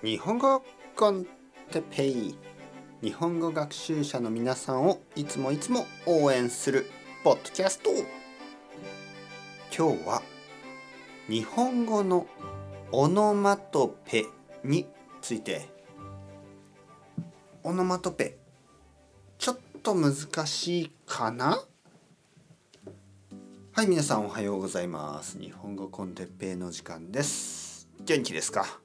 日本語コンテペイ。日本語学習者の皆さんをいつもいつも応援するポッドキャスト。今日は日本語のオノマトペについて。オノマトペちょっと難しいかな？はい皆さんおはようございます。日本語コンテッペイの時間です。元気ですか？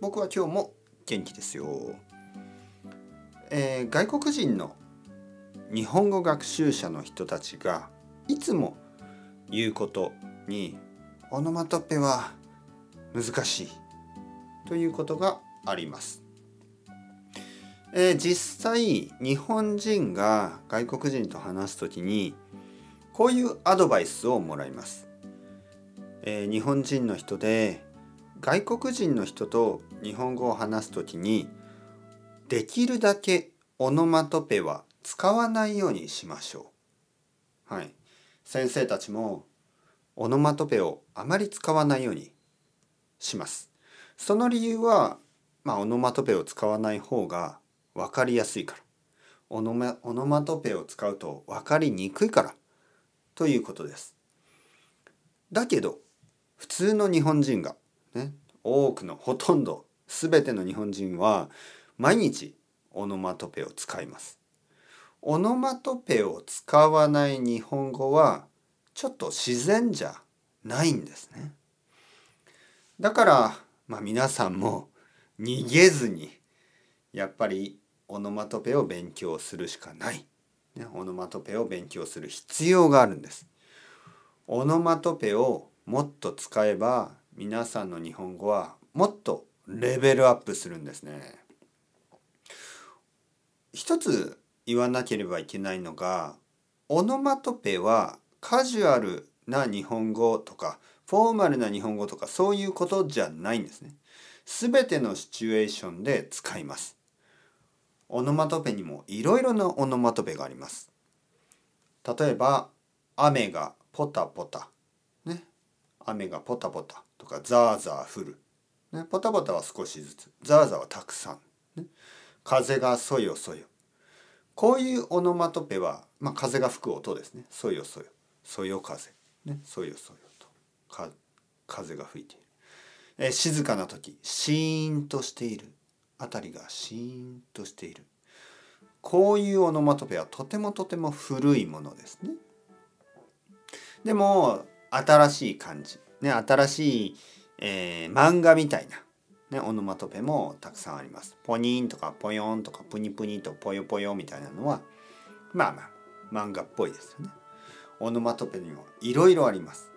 僕は今日も元気ですよ、えー、外国人の日本語学習者の人たちがいつも言うことにオノマトペは難しいということがあります。えー、実際日本人が外国人と話す時にこういうアドバイスをもらいます。えー、日本人の人で外国人の人と日本語を話す時にできるだけオノマトペは使わないようにしましょう。はい。先生たちもオノマトペをあまり使わないようにします。その理由は、まあ、オノマトペを使わない方が分かりやすいから。オノマオノマトペを使うと分かりにくいからということです。だけど普通の日本人がね多くのほとんど全ての日本人は毎日オノマトペを使います。オノマトペを使わない日本語はちょっと自然じゃないんですね。だからまあ皆さんも逃げずにやっぱりオノマトペを勉強するしかない。ね、オノマトペを勉強する必要があるんです。オノマトペをもっと使えば皆さんの日本語はもっとレベルアップするんですね。一つ言わなければいけないのがオノマトペはカジュアルな日本語とかフォーマルな日本語とかそういうことじゃないんですね。すべてのシチュエーションで使います。オノマトペにもいろいろなオノマトペがあります。例えば雨がポタポタ雨がポタポタとかザーザー降る、ね、ポタポタは少しずつ。ザーザーはたくさん、ね、風がそよそよ。こういうオノマトペは、まあ、風が吹く音ですね。そよそよ。そよ風、ね、そよそよと。か風が吹いている、え静かな時シーンとしている。あたりがシーンとしている。こういうオノマトペはとてもとても古いものですね。でも新しい感じね、新しい、えー、漫画みたいな、ね、オノマトペもたくさんあります。ポニーンとかポヨンとかプニプニとポヨポヨみたいなのはまあまあ漫画っぽいですよね。オノマトペにもいろいろあります。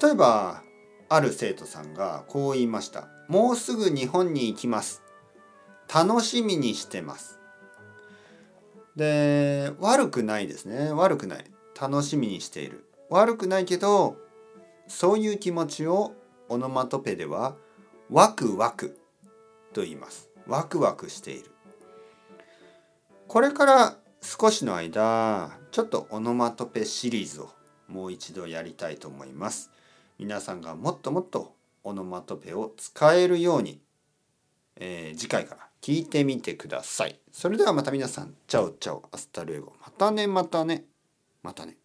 例えばある生徒さんがこう言いました。もうすぐ日本に行きます。楽しみにしてます。で悪くないですね悪くない楽しみにしている悪くないけどそういう気持ちをオノマトペではワクワクと言います。ワクワクしている。これから少しの間、ちょっとオノマトペシリーズをもう一度やりたいと思います。皆さんがもっともっとオノマトペを使えるように、えー、次回から聞いてみてください。それではまた皆さん、 Chao chao, hasta luego。またね、またね、またね。